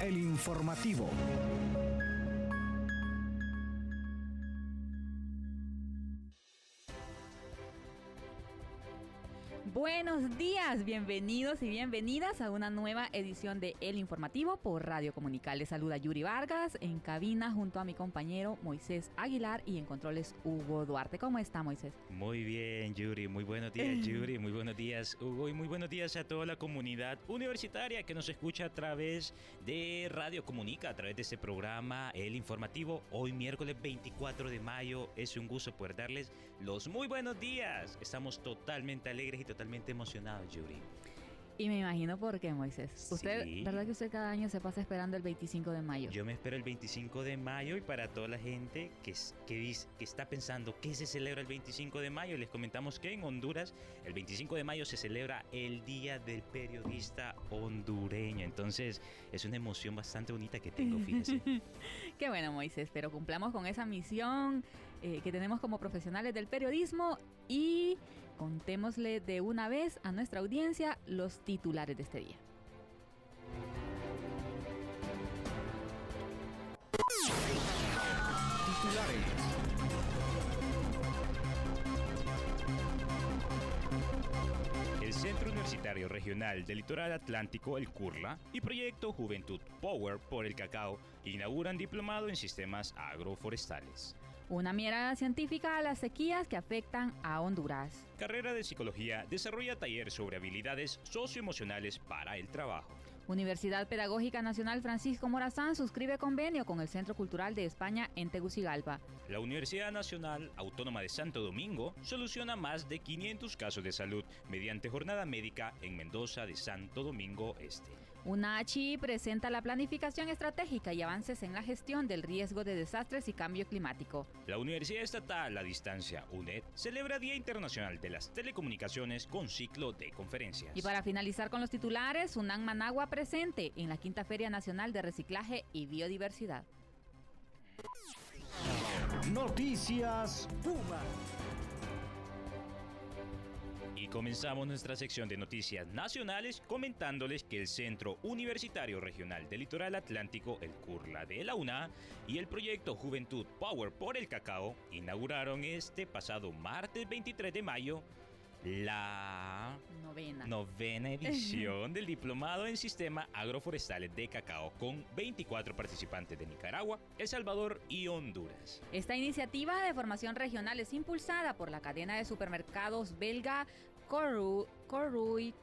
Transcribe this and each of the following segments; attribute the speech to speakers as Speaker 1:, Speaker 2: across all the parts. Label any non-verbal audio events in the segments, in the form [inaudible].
Speaker 1: El informativo.
Speaker 2: Buenos días, bienvenidos y bienvenidas a una nueva edición de El Informativo por Radio Comunical. Les saluda Yuri Vargas en cabina junto a mi compañero Moisés Aguilar y en controles Hugo Duarte. ¿Cómo está Moisés?
Speaker 3: Muy bien, Yuri. Muy buenos días, [laughs] Yuri. Muy buenos días, Hugo. Y muy buenos días a toda la comunidad universitaria que nos escucha a través de Radio Comunica, a través de este programa El Informativo. Hoy miércoles 24 de mayo es un gusto poder darles los muy buenos días. Estamos totalmente alegres y totalmente totalmente emocionado, Yuri.
Speaker 2: Y me imagino por qué, Moisés. Usted, ¿verdad que usted cada año se pasa esperando el 25 de mayo?
Speaker 3: Yo me espero el 25 de mayo y para toda la gente que, que, que está pensando qué se celebra el 25 de mayo, les comentamos que en Honduras el 25 de mayo se celebra el Día del Periodista Hondureño. Entonces es una emoción bastante bonita que tengo, fíjese. [laughs]
Speaker 2: qué bueno, Moisés, pero cumplamos con esa misión eh, que tenemos como profesionales del periodismo y contémosle de una vez a nuestra audiencia los titulares de este día.
Speaker 1: Titulares.
Speaker 3: El Centro Universitario Regional del Litoral Atlántico, el CURLA, y Proyecto Juventud Power por el Cacao inauguran diplomado en sistemas agroforestales.
Speaker 2: Una mirada científica a las sequías que afectan a Honduras.
Speaker 3: Carrera de Psicología desarrolla taller sobre habilidades socioemocionales para el trabajo.
Speaker 2: Universidad Pedagógica Nacional Francisco Morazán suscribe convenio con el Centro Cultural de España en Tegucigalpa.
Speaker 3: La Universidad Nacional Autónoma de Santo Domingo soluciona más de 500 casos de salud mediante jornada médica en Mendoza de Santo Domingo Este.
Speaker 2: UNACHI presenta la planificación estratégica y avances en la gestión del riesgo de desastres y cambio climático.
Speaker 3: La Universidad Estatal a Distancia UNED celebra Día Internacional de las Telecomunicaciones con ciclo de conferencias.
Speaker 2: Y para finalizar con los titulares, UNAM Managua presente en la Quinta Feria Nacional de Reciclaje y Biodiversidad.
Speaker 1: Noticias Puma.
Speaker 3: Comenzamos nuestra sección de noticias nacionales comentándoles que el Centro Universitario Regional del Litoral Atlántico, el CURLA de la UNA, y el proyecto Juventud Power por el Cacao inauguraron este pasado martes 23 de mayo la
Speaker 2: novena,
Speaker 3: novena [laughs] edición del Diplomado en Sistema Agroforestales de Cacao con 24 participantes de Nicaragua, El Salvador y Honduras.
Speaker 2: Esta iniciativa de formación regional es impulsada por la cadena de supermercados belga Koruit,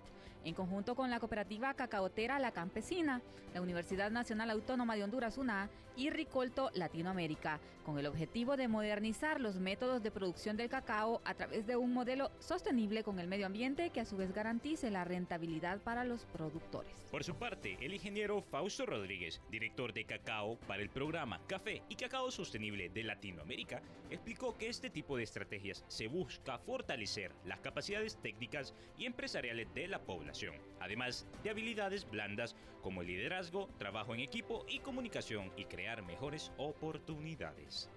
Speaker 2: en conjunto con la cooperativa cacaotera La Campesina, la Universidad Nacional Autónoma de Honduras UNA y Ricolto Latinoamérica, con el objetivo de modernizar los métodos de producción del cacao a través de un modelo sostenible con el medio ambiente que a su vez garantice la rentabilidad para los productores.
Speaker 3: Por su parte, el ingeniero Fausto Rodríguez, director de cacao para el programa Café y Cacao Sostenible de Latinoamérica, explicó que este tipo de estrategias se busca fortalecer las capacidades técnicas y empresariales de la población además de habilidades blandas como el liderazgo, trabajo en equipo y comunicación y crear mejores oportunidades.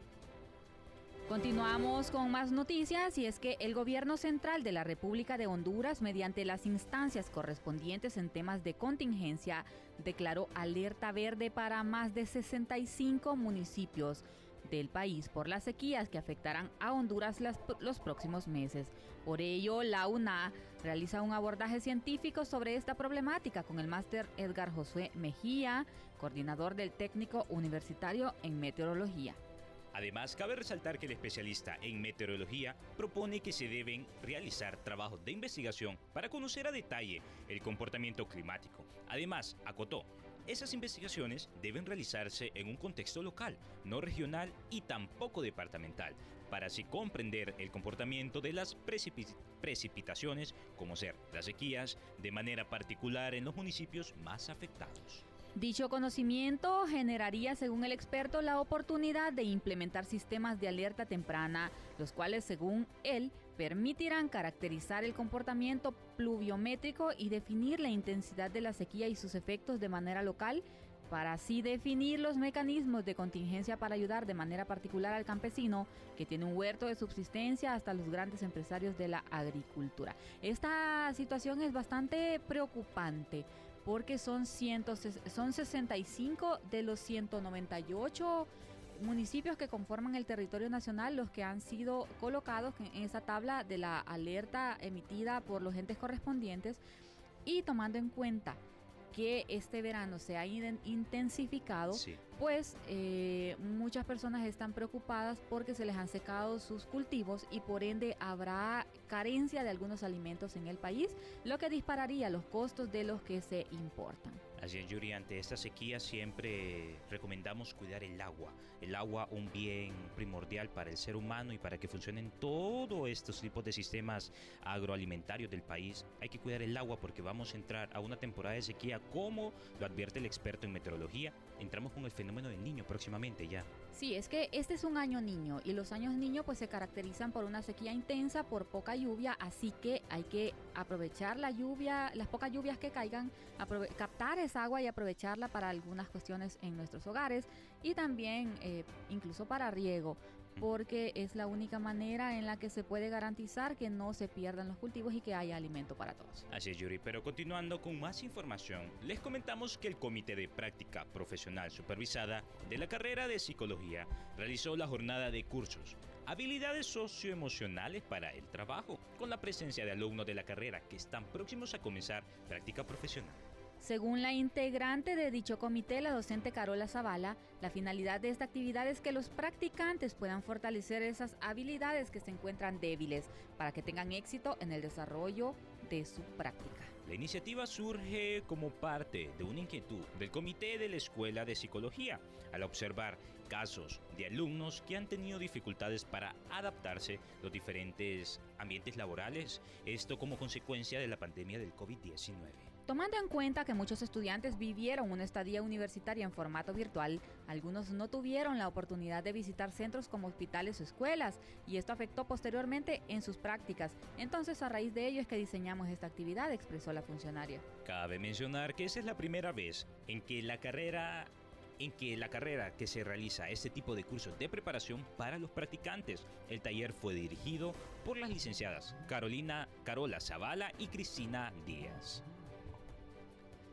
Speaker 2: Continuamos con más noticias y es que el gobierno central de la República de Honduras, mediante las instancias correspondientes en temas de contingencia, declaró alerta verde para más de 65 municipios del país por las sequías que afectarán a Honduras los próximos meses. Por ello, la UNA realiza un abordaje científico sobre esta problemática con el máster Edgar Josué Mejía, coordinador del técnico universitario en meteorología.
Speaker 3: Además, cabe resaltar que el especialista en meteorología propone que se deben realizar trabajos de investigación para conocer a detalle el comportamiento climático. Además, acotó, esas investigaciones deben realizarse en un contexto local, no regional y tampoco departamental, para así comprender el comportamiento de las precipitaciones, como ser las sequías, de manera particular en los municipios más afectados.
Speaker 2: Dicho conocimiento generaría, según el experto, la oportunidad de implementar sistemas de alerta temprana, los cuales, según él, permitirán caracterizar el comportamiento pluviométrico y definir la intensidad de la sequía y sus efectos de manera local, para así definir los mecanismos de contingencia para ayudar de manera particular al campesino que tiene un huerto de subsistencia hasta los grandes empresarios de la agricultura. Esta situación es bastante preocupante porque son, cientos, son 65 de los 198 municipios que conforman el territorio nacional los que han sido colocados en esa tabla de la alerta emitida por los entes correspondientes. Y tomando en cuenta que este verano se ha intensificado, pues eh, muchas personas están preocupadas porque se les han secado sus cultivos y por ende habrá carencia de algunos alimentos en el país, lo que dispararía los costos de los que se importan.
Speaker 3: Así es, Yuri, ante esta sequía siempre recomendamos cuidar el agua. El agua un bien primordial para el ser humano y para que funcionen todos estos tipos de sistemas agroalimentarios del país. Hay que cuidar el agua porque vamos a entrar a una temporada de sequía como lo advierte el experto en meteorología. Entramos con el fenómeno del niño próximamente ya.
Speaker 2: Sí, es que este es un año niño y los años niños pues se caracterizan por una sequía intensa, por poca lluvia, así que hay que aprovechar la lluvia, las pocas lluvias que caigan, captar esa agua y aprovecharla para algunas cuestiones en nuestros hogares y también eh, incluso para riego porque es la única manera en la que se puede garantizar que no se pierdan los cultivos y que haya alimento para todos.
Speaker 3: Así es, Yuri, pero continuando con más información, les comentamos que el Comité de Práctica Profesional Supervisada de la carrera de Psicología realizó la jornada de cursos habilidades socioemocionales para el trabajo, con la presencia de alumnos de la carrera que están próximos a comenzar práctica profesional.
Speaker 2: Según la integrante de dicho comité, la docente Carola Zavala, la finalidad de esta actividad es que los practicantes puedan fortalecer esas habilidades que se encuentran débiles para que tengan éxito en el desarrollo de su práctica.
Speaker 3: La iniciativa surge como parte de una inquietud del comité de la Escuela de Psicología al observar casos de alumnos que han tenido dificultades para adaptarse a los diferentes ambientes laborales, esto como consecuencia de la pandemia del COVID-19.
Speaker 2: Tomando en cuenta que muchos estudiantes vivieron una estadía universitaria en formato virtual, algunos no tuvieron la oportunidad de visitar centros como hospitales o escuelas, y esto afectó posteriormente en sus prácticas. Entonces, a raíz de ello es que diseñamos esta actividad, expresó la funcionaria.
Speaker 3: Cabe mencionar que esa es la primera vez en que la carrera en que la carrera que se realiza este tipo de cursos de preparación para los practicantes. El taller fue dirigido por las licenciadas Carolina Carola Zavala y Cristina Díaz.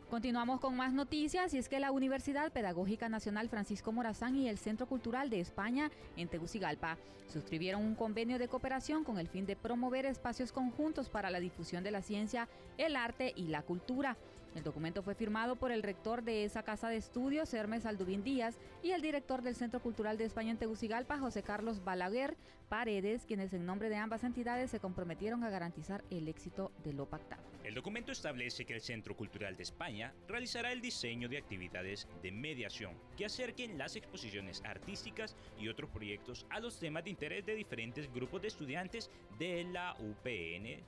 Speaker 2: Continuamos con más noticias y es que la Universidad Pedagógica Nacional Francisco Morazán y el Centro Cultural de España en Tegucigalpa suscribieron un convenio de cooperación con el fin de promover espacios conjuntos para la difusión de la ciencia, el arte y la cultura. El documento fue firmado por el rector de esa casa de estudios, Hermes Aldubín Díaz, y el director del Centro Cultural de España en Tegucigalpa, José Carlos Balaguer Paredes, quienes en nombre de ambas entidades se comprometieron a garantizar el éxito de lo pactado.
Speaker 3: El documento establece que el Centro Cultural de España realizará el diseño de actividades de mediación que acerquen las exposiciones artísticas y otros proyectos a los temas de interés de diferentes grupos de estudiantes de la UPN.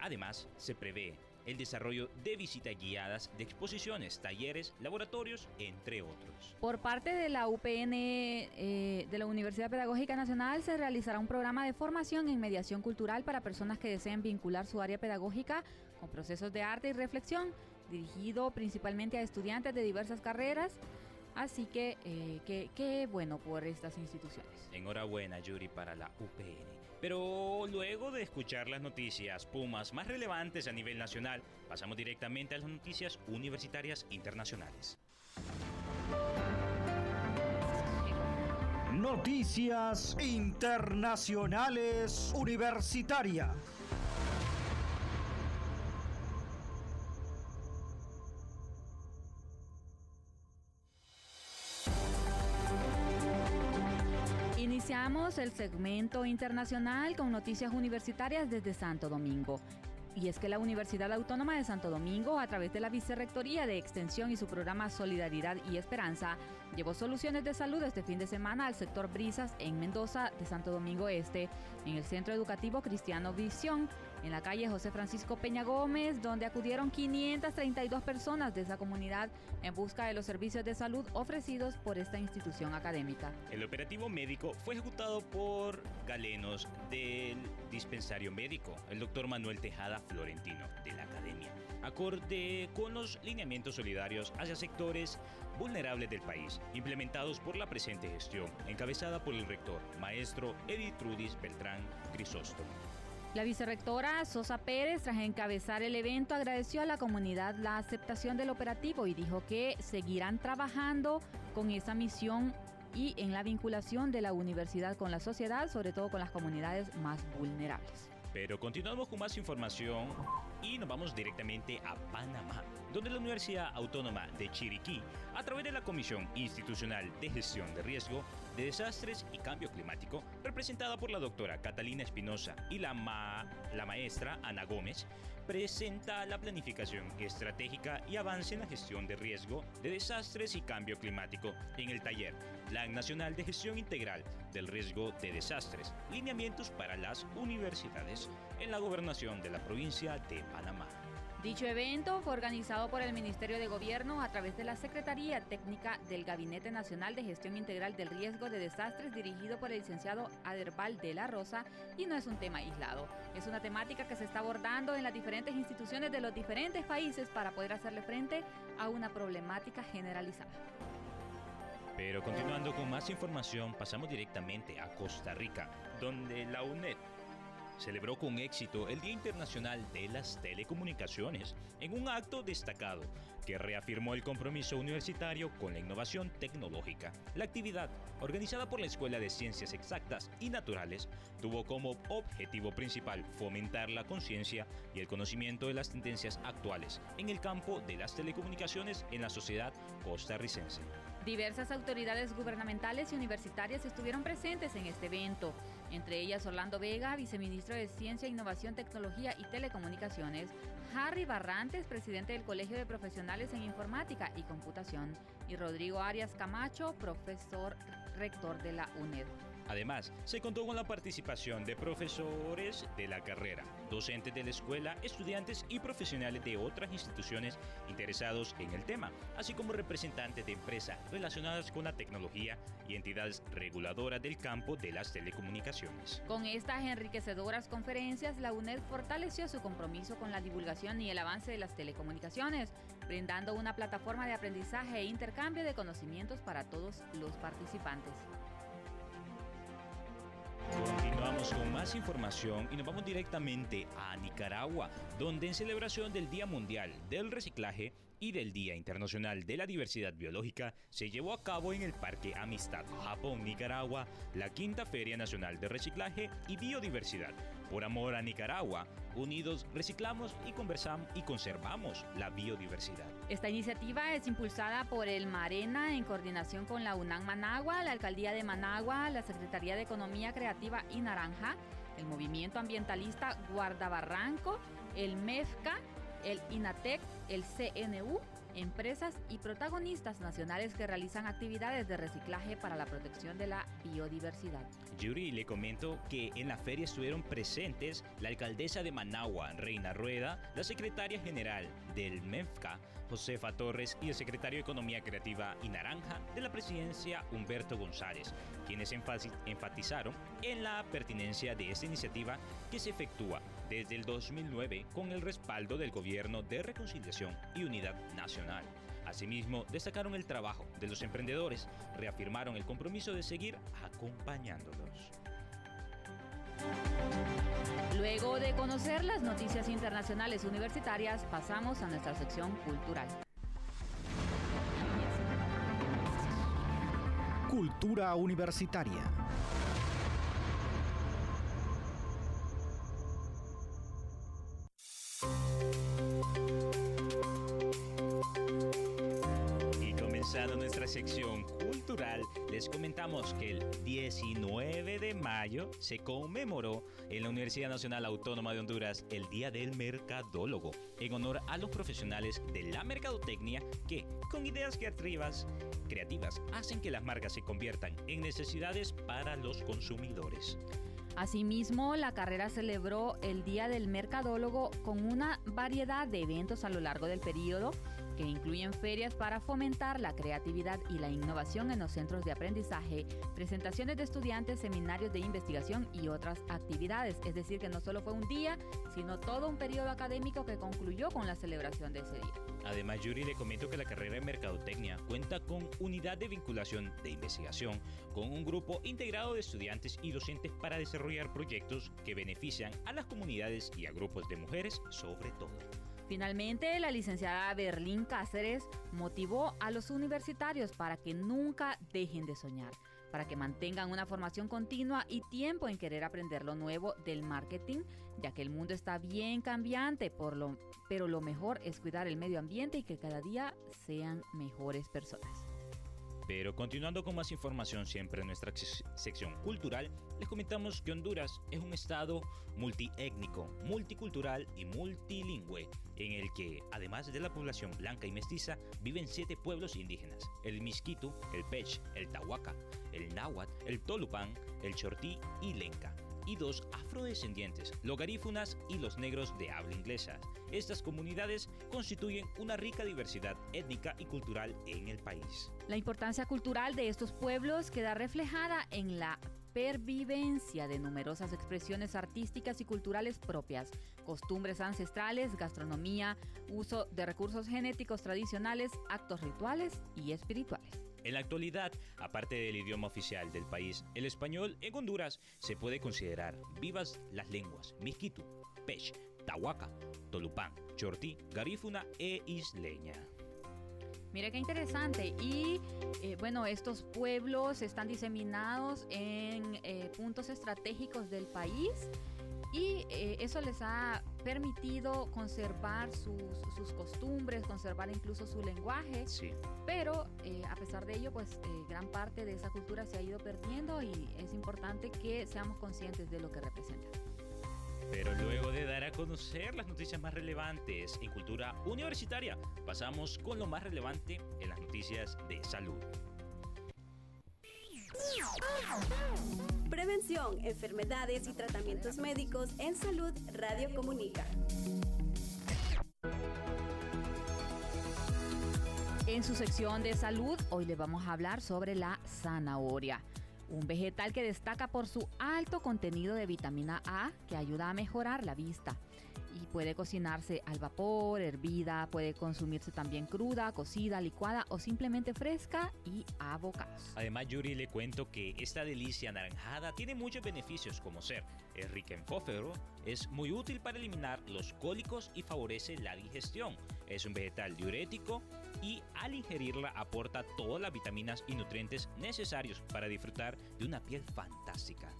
Speaker 3: Además, se prevé el desarrollo de visitas guiadas de exposiciones, talleres, laboratorios, entre otros.
Speaker 2: Por parte de la UPN eh, de la Universidad Pedagógica Nacional se realizará un programa de formación en mediación cultural para personas que deseen vincular su área pedagógica con procesos de arte y reflexión, dirigido principalmente a estudiantes de diversas carreras. Así que, eh, qué bueno por estas instituciones.
Speaker 3: Enhorabuena, Yuri, para la UPN. Pero luego de escuchar las noticias Pumas más relevantes a nivel nacional, pasamos directamente a las noticias universitarias internacionales.
Speaker 1: Noticias internacionales universitarias.
Speaker 2: El segmento internacional con noticias universitarias desde Santo Domingo. Y es que la Universidad Autónoma de Santo Domingo, a través de la Vicerrectoría de Extensión y su programa Solidaridad y Esperanza, llevó soluciones de salud este fin de semana al sector Brisas en Mendoza de Santo Domingo Este, en el Centro Educativo Cristiano Visión, en la calle José Francisco Peña Gómez, donde acudieron 532 personas de esa comunidad en busca de los servicios de salud ofrecidos por esta institución académica.
Speaker 3: El operativo médico fue ejecutado por galenos del dispensario médico, el doctor Manuel Tejada Florentino de la Academia, acorde con los lineamientos solidarios hacia sectores vulnerables del país, implementados por la presente gestión, encabezada por el rector, maestro Edith Trudis Beltrán Crisóstomo.
Speaker 2: La vicerrectora Sosa Pérez, tras encabezar el evento, agradeció a la comunidad la aceptación del operativo y dijo que seguirán trabajando con esa misión y en la vinculación de la universidad con la sociedad, sobre todo con las comunidades más vulnerables.
Speaker 3: Pero continuamos con más información y nos vamos directamente a Panamá, donde la Universidad Autónoma de Chiriquí, a través de la Comisión Institucional de Gestión de Riesgo de Desastres y Cambio Climático, representada por la doctora Catalina Espinosa y la, la maestra Ana Gómez, presenta la planificación estratégica y avance en la gestión de riesgo de desastres y cambio climático en el taller Plan Nacional de Gestión Integral del Riesgo de Desastres, lineamientos para las universidades en la gobernación de la provincia de Panamá.
Speaker 2: Dicho evento fue organizado por el Ministerio de Gobierno a través de la Secretaría Técnica del Gabinete Nacional de Gestión Integral del Riesgo de Desastres dirigido por el licenciado Aderbal de la Rosa y no es un tema aislado. Es una temática que se está abordando en las diferentes instituciones de los diferentes países para poder hacerle frente a una problemática generalizada.
Speaker 3: Pero continuando con más información, pasamos directamente a Costa Rica, donde la UNED celebró con éxito el Día Internacional de las Telecomunicaciones en un acto destacado que reafirmó el compromiso universitario con la innovación tecnológica. La actividad, organizada por la Escuela de Ciencias Exactas y Naturales, tuvo como objetivo principal fomentar la conciencia y el conocimiento de las tendencias actuales en el campo de las telecomunicaciones en la sociedad costarricense.
Speaker 2: Diversas autoridades gubernamentales y universitarias estuvieron presentes en este evento, entre ellas Orlando Vega, viceministro de Ciencia, Innovación, Tecnología y Telecomunicaciones, Harry Barrantes, presidente del Colegio de Profesionales en Informática y Computación, y Rodrigo Arias Camacho, profesor rector de la UNED.
Speaker 3: Además, se contó con la participación de profesores de la carrera, docentes de la escuela, estudiantes y profesionales de otras instituciones interesados en el tema, así como representantes de empresas relacionadas con la tecnología y entidades reguladoras del campo de las telecomunicaciones.
Speaker 2: Con estas enriquecedoras conferencias, la UNED fortaleció su compromiso con la divulgación y el avance de las telecomunicaciones, brindando una plataforma de aprendizaje e intercambio de conocimientos para todos los participantes.
Speaker 3: Con más información y nos vamos directamente a Nicaragua, donde en celebración del Día Mundial del Reciclaje y del Día Internacional de la Diversidad Biológica se llevó a cabo en el Parque Amistad Japón, Nicaragua, la quinta Feria Nacional de Reciclaje y Biodiversidad. Por amor a Nicaragua, unidos reciclamos y conversamos y conservamos la biodiversidad.
Speaker 2: Esta iniciativa es impulsada por el Marena en coordinación con la UNAM Managua, la Alcaldía de Managua, la Secretaría de Economía Creativa y Naranja, el Movimiento Ambientalista Guardabarranco, el MEFCA, el INATEC, el CNU, empresas y protagonistas nacionales que realizan actividades de reciclaje para la protección de la biodiversidad.
Speaker 3: Yuri, le comento que en la feria estuvieron presentes la alcaldesa de Managua, Reina Rueda, la secretaria general del MEFCA, Josefa Torres, y el secretario de Economía Creativa y Naranja de la presidencia, Humberto González, quienes enfatizaron en la pertinencia de esta iniciativa que se efectúa desde el 2009 con el respaldo del Gobierno de Reconciliación y Unidad Nacional. Asimismo, destacaron el trabajo de los emprendedores, reafirmaron el compromiso de seguir acompañándolos.
Speaker 2: Conocer las noticias internacionales universitarias, pasamos a nuestra sección cultural.
Speaker 1: Cultura universitaria.
Speaker 3: Comentamos que el 19 de mayo se conmemoró en la Universidad Nacional Autónoma de Honduras el Día del Mercadólogo, en honor a los profesionales de la mercadotecnia que, con ideas creativas, hacen que las marcas se conviertan en necesidades para los consumidores.
Speaker 2: Asimismo, la carrera celebró el Día del Mercadólogo con una variedad de eventos a lo largo del periodo que incluyen ferias para fomentar la creatividad y la innovación en los centros de aprendizaje, presentaciones de estudiantes, seminarios de investigación y otras actividades. Es decir, que no solo fue un día, sino todo un periodo académico que concluyó con la celebración de ese día.
Speaker 3: Además, Yuri le comento que la carrera de Mercadotecnia cuenta con unidad de vinculación de investigación, con un grupo integrado de estudiantes y docentes para desarrollar proyectos que benefician a las comunidades y a grupos de mujeres sobre todo.
Speaker 2: Finalmente, la licenciada Berlín Cáceres motivó a los universitarios para que nunca dejen de soñar, para que mantengan una formación continua y tiempo en querer aprender lo nuevo del marketing, ya que el mundo está bien cambiante, por lo, pero lo mejor es cuidar el medio ambiente y que cada día sean mejores personas.
Speaker 3: Pero continuando con más información siempre en nuestra sección cultural, les comentamos que Honduras es un estado multiétnico, multicultural y multilingüe, en el que, además de la población blanca y mestiza, viven siete pueblos indígenas, el Misquitu, el Pech, el Tahuaca, el Náhuatl, el Tolupán, el Chortí y Lenca y dos afrodescendientes, los garífunas y los negros de habla inglesa. Estas comunidades constituyen una rica diversidad étnica y cultural en el país.
Speaker 2: La importancia cultural de estos pueblos queda reflejada en la pervivencia de numerosas expresiones artísticas y culturales propias, costumbres ancestrales, gastronomía, uso de recursos genéticos tradicionales, actos rituales y espirituales.
Speaker 3: En la actualidad, aparte del idioma oficial del país, el español en Honduras se puede considerar vivas las lenguas Misquitu, Pech, Tahuaca, Tolupán, Chortí, Garífuna e Isleña.
Speaker 2: Mira qué interesante. Y eh, bueno, estos pueblos están diseminados en eh, puntos estratégicos del país y eh, eso les ha permitido conservar sus, costumbres, conservar incluso su lenguaje.
Speaker 3: Sí.
Speaker 2: Pero eh, a pesar de ello, pues eh, gran parte de esa cultura se ha ido perdiendo y es importante que seamos conscientes de lo que representa.
Speaker 3: Pero luego de dar a conocer las noticias más relevantes en cultura universitaria, pasamos con lo más relevante en las noticias de salud.
Speaker 4: Prevención, enfermedades y tratamientos médicos en salud, Radio Comunica.
Speaker 2: En su sección de salud, hoy le vamos a hablar sobre la zanahoria, un vegetal que destaca por su alto contenido de vitamina A que ayuda a mejorar la vista puede cocinarse al vapor, hervida, puede consumirse también cruda, cocida, licuada o simplemente fresca y a bocados.
Speaker 3: Además, Yuri, le cuento que esta delicia anaranjada tiene muchos beneficios como ser, es rica en fósforo, es muy útil para eliminar los cólicos y favorece la digestión. Es un vegetal diurético y al ingerirla aporta todas las vitaminas y nutrientes necesarios para disfrutar de una piel fantástica.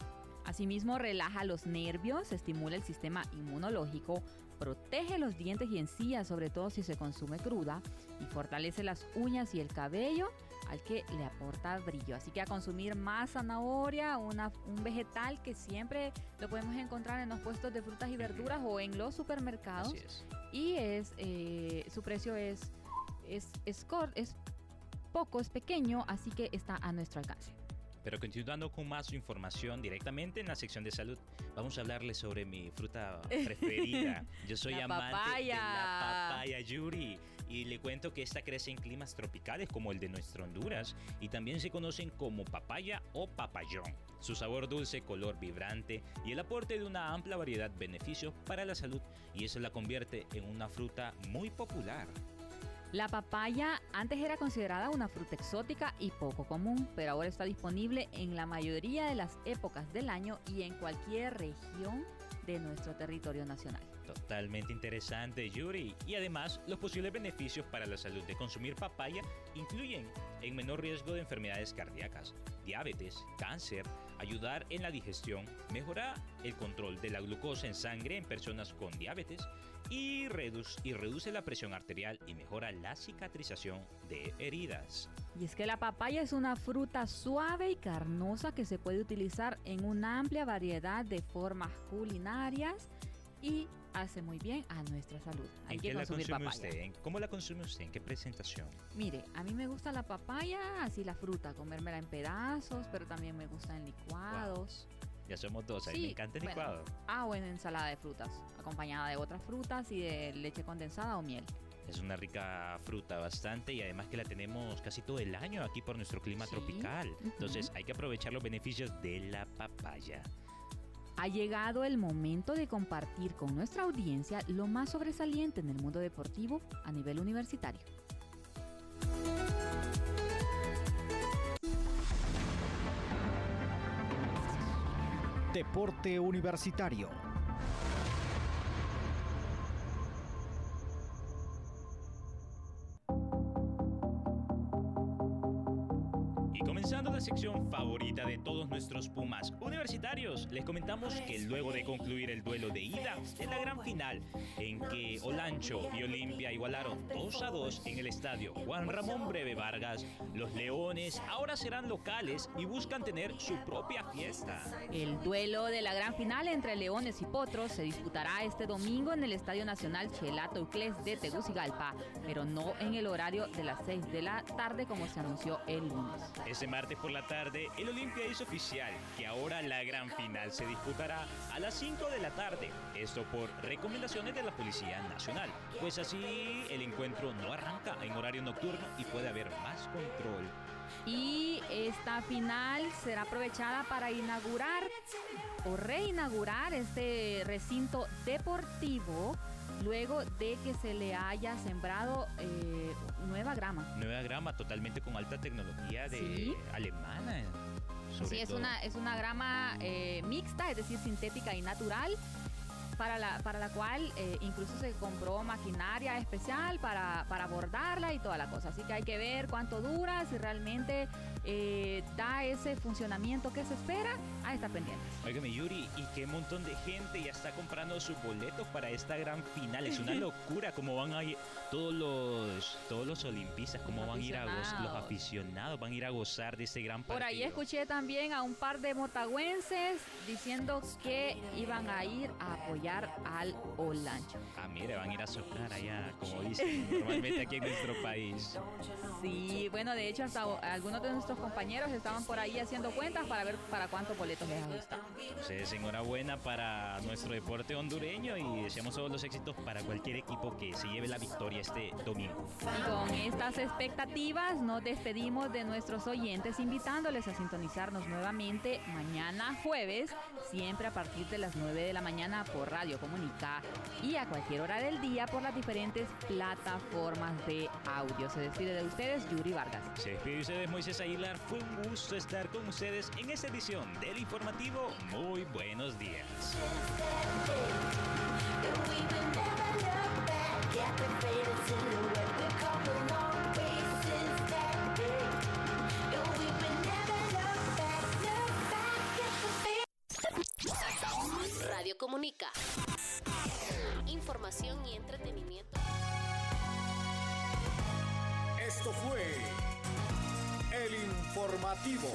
Speaker 2: Asimismo, relaja los nervios, estimula el sistema inmunológico, protege los dientes y encías, sobre todo si se consume cruda, y fortalece las uñas y el cabello, al que le aporta brillo. Así que a consumir más zanahoria, una, un vegetal que siempre lo podemos encontrar en los puestos de frutas y verduras o en los supermercados. Y es eh, su precio es, es, es, es poco, es pequeño, así que está a nuestro alcance.
Speaker 3: Pero continuando con más información directamente en la sección de salud, vamos a hablarles sobre mi fruta [laughs] preferida. Yo soy amante de la papaya Yuri y le cuento que esta crece en climas tropicales como el de nuestro Honduras y también se conocen como papaya o papayón. Su sabor dulce, color vibrante y el aporte de una amplia variedad de beneficios para la salud y eso la convierte en una fruta muy popular.
Speaker 2: La papaya antes era considerada una fruta exótica y poco común, pero ahora está disponible en la mayoría de las épocas del año y en cualquier región de nuestro territorio nacional.
Speaker 3: Totalmente interesante, Yuri. Y además, los posibles beneficios para la salud de consumir papaya incluyen en menor riesgo de enfermedades cardíacas, diabetes, cáncer, ayudar en la digestión, mejorar el control de la glucosa en sangre en personas con diabetes, y reduce, y reduce la presión arterial y mejora la cicatrización de heridas.
Speaker 2: Y es que la papaya es una fruta suave y carnosa que se puede utilizar en una amplia variedad de formas culinarias y hace muy bien a nuestra salud.
Speaker 3: Hay que la consume papaya. Usted? ¿Cómo la consume usted? ¿En qué presentación?
Speaker 2: Mire, a mí me gusta la papaya, así la fruta, comérmela en pedazos, pero también me gusta en licuados.
Speaker 3: Ya somos dos, a mí me encanta el licuado.
Speaker 2: Ah, o en ensalada de frutas, acompañada de otras frutas y de leche condensada o miel.
Speaker 3: Es una rica fruta bastante y además que la tenemos casi todo el año aquí por nuestro clima tropical. Entonces hay que aprovechar los beneficios de la papaya.
Speaker 2: Ha llegado el momento de compartir con nuestra audiencia lo más sobresaliente en el mundo deportivo a nivel universitario.
Speaker 1: Deporte Universitario.
Speaker 3: Pumas universitarios, les comentamos que luego de concluir el duelo de ida en la gran final, en que Olancho y Olimpia igualaron 2 a 2 en el estadio Juan Ramón Breve Vargas, los Leones ahora serán locales y buscan tener su propia fiesta.
Speaker 2: El duelo de la gran final entre Leones y Potros se disputará este domingo en el Estadio Nacional Chelato Ucles de Tegucigalpa, pero no en el horario de las 6 de la tarde como se anunció el lunes.
Speaker 3: Este martes por la tarde, el Olimpia hizo oficial que ahora la gran final se disputará a las 5 de la tarde. Esto por recomendaciones de la Policía Nacional. Pues así el encuentro no arranca en horario nocturno y puede haber más control.
Speaker 2: Y esta final será aprovechada para inaugurar o reinaugurar este recinto deportivo luego de que se le haya sembrado eh, nueva grama.
Speaker 3: Nueva grama totalmente con alta tecnología de alemana.
Speaker 2: Sí, es una, es una grama eh, mixta, es decir, sintética y natural para la, para la cual eh, incluso se compró maquinaria especial para, para abordarla y toda la cosa. Así que hay que ver cuánto dura, si realmente eh, da ese funcionamiento que se espera, a estar pendiente.
Speaker 3: Óigame, Yuri, y qué montón de gente ya está comprando sus boletos para esta gran final. Es una [laughs] locura cómo van a ir todos los, todos los olimpistas, cómo van a ir a gozar, los aficionados van a ir a gozar de ese gran partido.
Speaker 2: Por ahí escuché también a un par de motagüenses diciendo que iban a ir a apoyar al Olancho.
Speaker 3: Ah, mire, van a ir a soplar allá, como dicen normalmente aquí en nuestro país.
Speaker 2: Sí, bueno, de hecho, hasta algunos de nuestros compañeros estaban por ahí haciendo cuentas para ver para cuántos boletos les ajusta.
Speaker 3: Entonces, enhorabuena para nuestro deporte hondureño y deseamos todos los éxitos para cualquier equipo que se lleve la victoria este domingo.
Speaker 2: Y con estas expectativas nos despedimos de nuestros oyentes invitándoles a sintonizarnos nuevamente mañana jueves, siempre a partir de las 9 de la mañana por Radio Comunica y a cualquier hora del día por las diferentes plataformas de audio. Se despide de ustedes Yuri Vargas.
Speaker 3: Se despide de ustedes Moisés Aguilar. Fue un gusto estar con ustedes en esta edición del informativo. Muy buenos días.
Speaker 5: Información y entretenimiento.
Speaker 6: Esto fue el informativo.